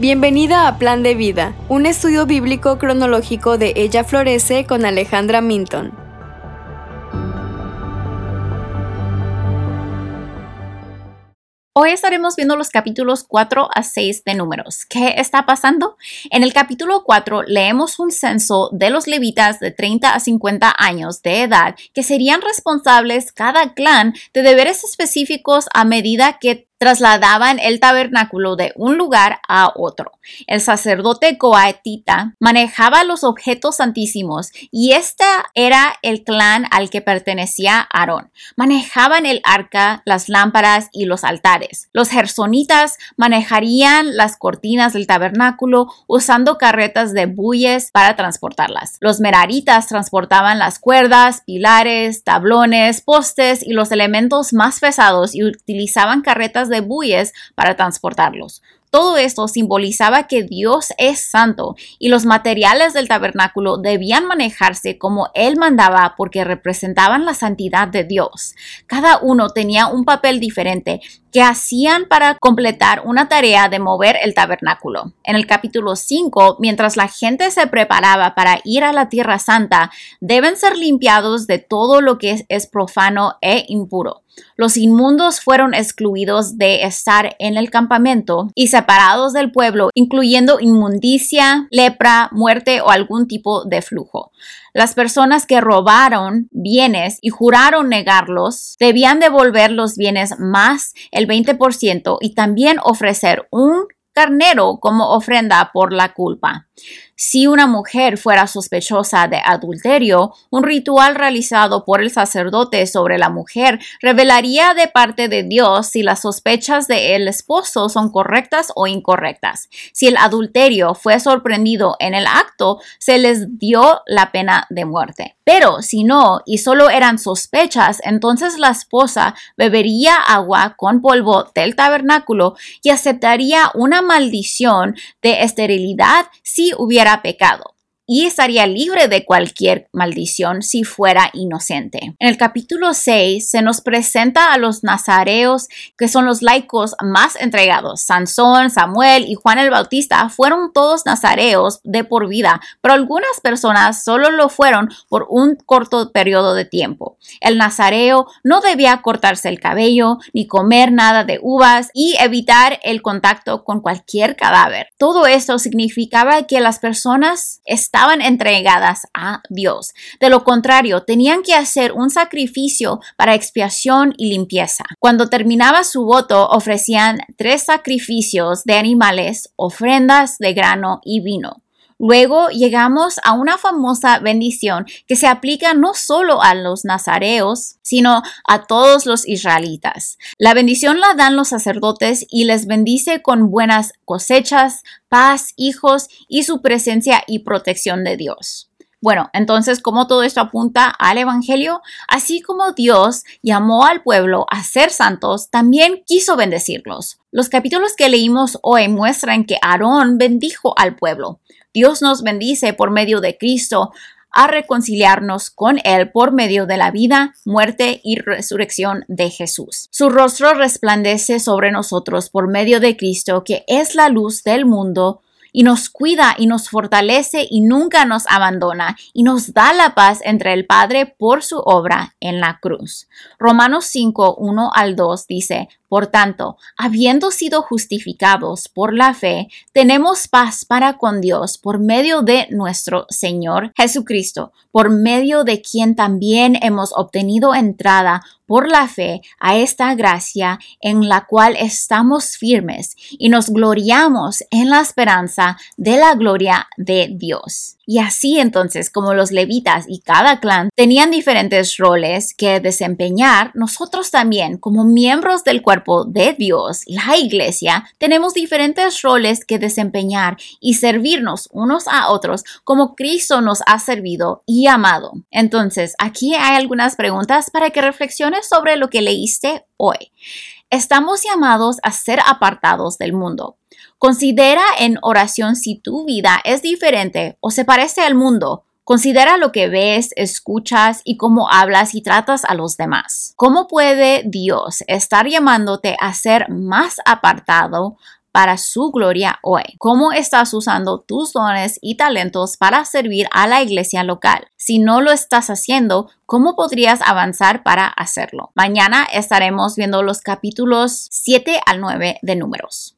Bienvenida a Plan de Vida, un estudio bíblico cronológico de Ella Florece con Alejandra Minton. Hoy estaremos viendo los capítulos 4 a 6 de Números. ¿Qué está pasando? En el capítulo 4 leemos un censo de los levitas de 30 a 50 años de edad que serían responsables cada clan de deberes específicos a medida que trasladaban el tabernáculo de un lugar a otro. El sacerdote coatita manejaba los objetos santísimos y este era el clan al que pertenecía Aarón. Manejaban el arca, las lámparas y los altares. Los gersonitas manejarían las cortinas del tabernáculo usando carretas de bueyes para transportarlas. Los meraritas transportaban las cuerdas, pilares, tablones, postes y los elementos más pesados y utilizaban carretas de bueyes para transportarlos. Todo esto simbolizaba que Dios es santo y los materiales del tabernáculo debían manejarse como Él mandaba porque representaban la santidad de Dios. Cada uno tenía un papel diferente que hacían para completar una tarea de mover el tabernáculo. En el capítulo 5, mientras la gente se preparaba para ir a la tierra santa, deben ser limpiados de todo lo que es profano e impuro. Los inmundos fueron excluidos de estar en el campamento y separados del pueblo, incluyendo inmundicia, lepra, muerte o algún tipo de flujo. Las personas que robaron bienes y juraron negarlos debían devolver los bienes más el 20% y también ofrecer un carnero como ofrenda por la culpa. Si una mujer fuera sospechosa de adulterio, un ritual realizado por el sacerdote sobre la mujer revelaría de parte de Dios si las sospechas del esposo son correctas o incorrectas. Si el adulterio fue sorprendido en el acto, se les dio la pena de muerte. Pero si no, y solo eran sospechas, entonces la esposa bebería agua con polvo del tabernáculo y aceptaría una maldición de esterilidad si hubiera pecado y estaría libre de cualquier maldición si fuera inocente. En el capítulo 6 se nos presenta a los nazareos, que son los laicos más entregados. Sansón, Samuel y Juan el Bautista fueron todos nazareos de por vida, pero algunas personas solo lo fueron por un corto periodo de tiempo. El nazareo no debía cortarse el cabello, ni comer nada de uvas y evitar el contacto con cualquier cadáver. Todo esto significaba que las personas estaban estaban entregadas a Dios. De lo contrario, tenían que hacer un sacrificio para expiación y limpieza. Cuando terminaba su voto, ofrecían tres sacrificios de animales, ofrendas de grano y vino. Luego llegamos a una famosa bendición que se aplica no solo a los nazareos, sino a todos los israelitas. La bendición la dan los sacerdotes y les bendice con buenas cosechas, paz, hijos y su presencia y protección de Dios. Bueno, entonces, como todo esto apunta al Evangelio, así como Dios llamó al pueblo a ser santos, también quiso bendecirlos. Los capítulos que leímos hoy muestran que Aarón bendijo al pueblo. Dios nos bendice por medio de Cristo a reconciliarnos con Él por medio de la vida, muerte y resurrección de Jesús. Su rostro resplandece sobre nosotros por medio de Cristo, que es la luz del mundo y nos cuida y nos fortalece y nunca nos abandona y nos da la paz entre el Padre por su obra en la cruz. Romanos 5, 1 al 2 dice, por tanto, habiendo sido justificados por la fe, tenemos paz para con Dios por medio de nuestro Señor Jesucristo, por medio de quien también hemos obtenido entrada por la fe a esta gracia en la cual estamos firmes y nos gloriamos en la esperanza de la gloria de Dios. Y así entonces, como los levitas y cada clan tenían diferentes roles que desempeñar, nosotros también, como miembros del cuerpo de Dios, la iglesia, tenemos diferentes roles que desempeñar y servirnos unos a otros como Cristo nos ha servido y amado. Entonces, aquí hay algunas preguntas para que reflexiones sobre lo que leíste hoy. Estamos llamados a ser apartados del mundo. Considera en oración si tu vida es diferente o se parece al mundo. Considera lo que ves, escuchas y cómo hablas y tratas a los demás. ¿Cómo puede Dios estar llamándote a ser más apartado, para su gloria hoy. ¿Cómo estás usando tus dones y talentos para servir a la iglesia local? Si no lo estás haciendo, ¿cómo podrías avanzar para hacerlo? Mañana estaremos viendo los capítulos 7 al 9 de números.